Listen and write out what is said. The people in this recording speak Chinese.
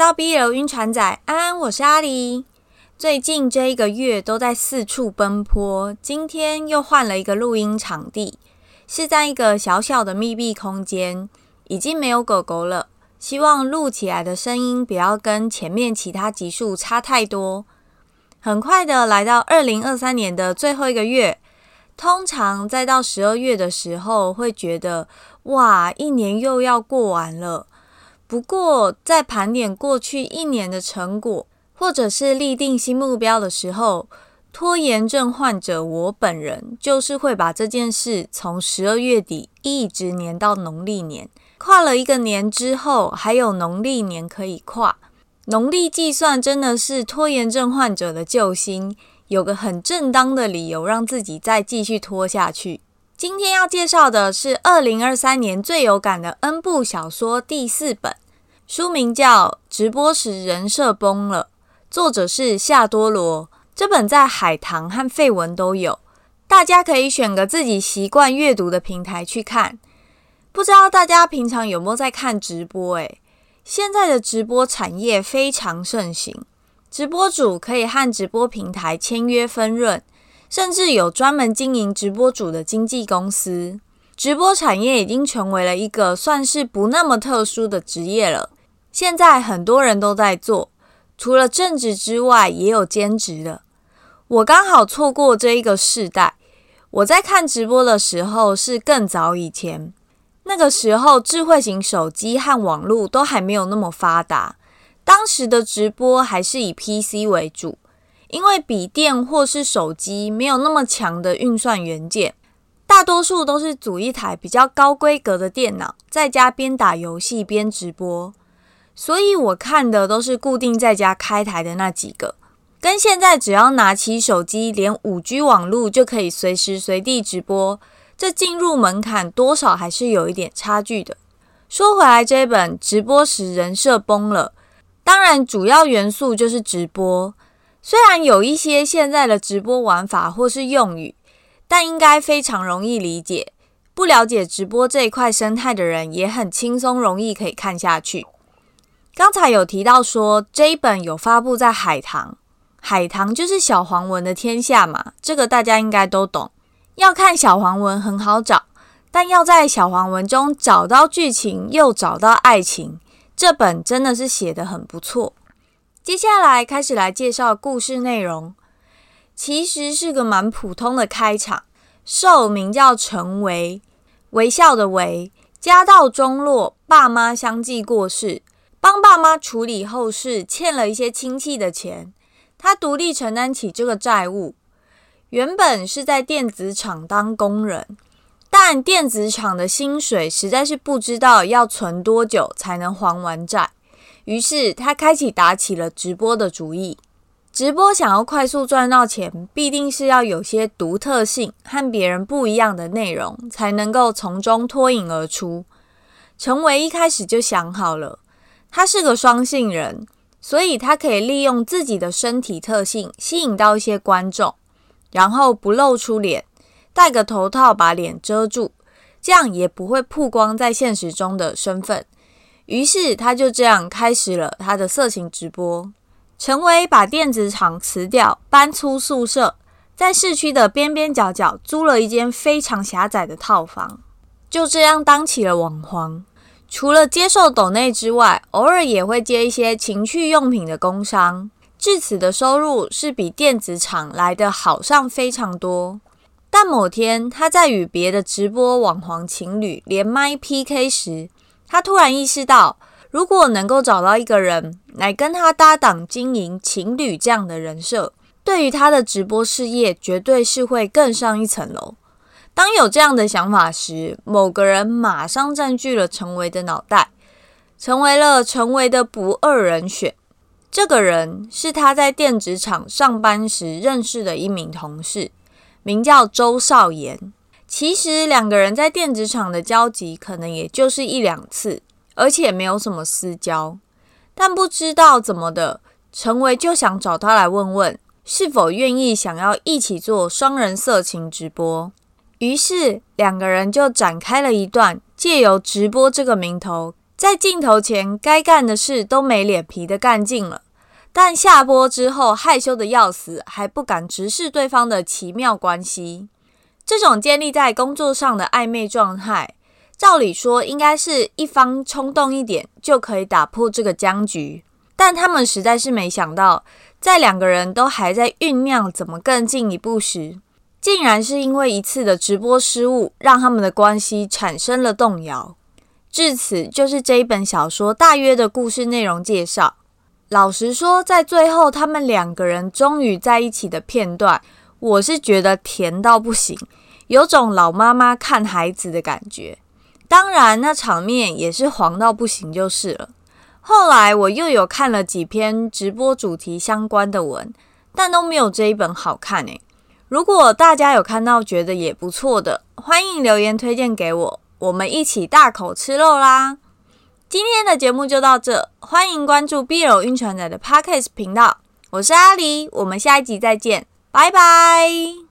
到 BL 晕船仔，安安，我是阿狸。最近这一个月都在四处奔波，今天又换了一个录音场地，是在一个小小的密闭空间，已经没有狗狗了。希望录起来的声音不要跟前面其他集数差太多。很快的来到二零二三年的最后一个月，通常再到十二月的时候，会觉得哇，一年又要过完了。不过在盘点过去一年的成果。或者是立定新目标的时候，拖延症患者我本人就是会把这件事从十二月底一直黏到农历年，跨了一个年之后，还有农历年可以跨。农历计算真的是拖延症患者的救星，有个很正当的理由让自己再继续拖下去。今天要介绍的是二零二三年最有感的 N 部小说第四本，书名叫《直播时人设崩了》。作者是夏多罗，这本在海棠和废文都有，大家可以选个自己习惯阅读的平台去看。不知道大家平常有没有在看直播？诶，现在的直播产业非常盛行，直播主可以和直播平台签约分润，甚至有专门经营直播主的经纪公司。直播产业已经成为了一个算是不那么特殊的职业了，现在很多人都在做。除了正职之外，也有兼职的。我刚好错过这一个世代。我在看直播的时候是更早以前，那个时候智慧型手机和网络都还没有那么发达。当时的直播还是以 PC 为主，因为笔电或是手机没有那么强的运算元件，大多数都是组一台比较高规格的电脑，在家边打游戏边直播。所以我看的都是固定在家开台的那几个，跟现在只要拿起手机，连 5G 网络就可以随时随地直播，这进入门槛多少还是有一点差距的。说回来，这本直播时人设崩了，当然主要元素就是直播，虽然有一些现在的直播玩法或是用语，但应该非常容易理解。不了解直播这一块生态的人，也很轻松容易可以看下去。刚才有提到说这一本有发布在海棠，海棠就是小黄文的天下嘛，这个大家应该都懂。要看小黄文很好找，但要在小黄文中找到剧情又找到爱情，这本真的是写得很不错。接下来开始来介绍故事内容，其实是个蛮普通的开场。受名叫陈维，微笑的维，家道中落，爸妈相继过世。帮爸妈处理后事，欠了一些亲戚的钱，他独立承担起这个债务。原本是在电子厂当工人，但电子厂的薪水实在是不知道要存多久才能还完债，于是他开启打起了直播的主意。直播想要快速赚到钱，必定是要有些独特性和别人不一样的内容，才能够从中脱颖而出。陈维一开始就想好了。他是个双性人，所以他可以利用自己的身体特性吸引到一些观众，然后不露出脸，戴个头套把脸遮住，这样也不会曝光在现实中的身份。于是他就这样开始了他的色情直播。陈维把电子厂辞掉，搬出宿舍，在市区的边边角角租了一间非常狭窄的套房，就这样当起了网黄。除了接受抖内之外，偶尔也会接一些情趣用品的工商，至此的收入是比电子厂来的好上非常多。但某天，他在与别的直播网黄情侣连麦 PK 时，他突然意识到，如果能够找到一个人来跟他搭档经营情侣这样的人设，对于他的直播事业绝对是会更上一层楼。当有这样的想法时，某个人马上占据了陈维的脑袋，成为了陈维的不二人选。这个人是他在电子厂上班时认识的一名同事，名叫周少言。其实两个人在电子厂的交集可能也就是一两次，而且没有什么私交。但不知道怎么的，陈维就想找他来问问，是否愿意想要一起做双人色情直播。于是两个人就展开了一段借由直播这个名头在镜头前该干的事都没脸皮的干尽了，但下播之后害羞的要死，还不敢直视对方的奇妙关系。这种建立在工作上的暧昧状态，照理说应该是一方冲动一点就可以打破这个僵局，但他们实在是没想到，在两个人都还在酝酿怎么更进一步时，竟然是因为一次的直播失误，让他们的关系产生了动摇。至此，就是这一本小说大约的故事内容介绍。老实说，在最后他们两个人终于在一起的片段，我是觉得甜到不行。有种老妈妈看孩子的感觉，当然那场面也是黄到不行就是了。后来我又有看了几篇直播主题相关的文，但都没有这一本好看诶。如果大家有看到觉得也不错的，欢迎留言推荐给我，我们一起大口吃肉啦！今天的节目就到这，欢迎关注 BL 晕船仔的 Podcast 频道，我是阿狸，我们下一集再见，拜拜。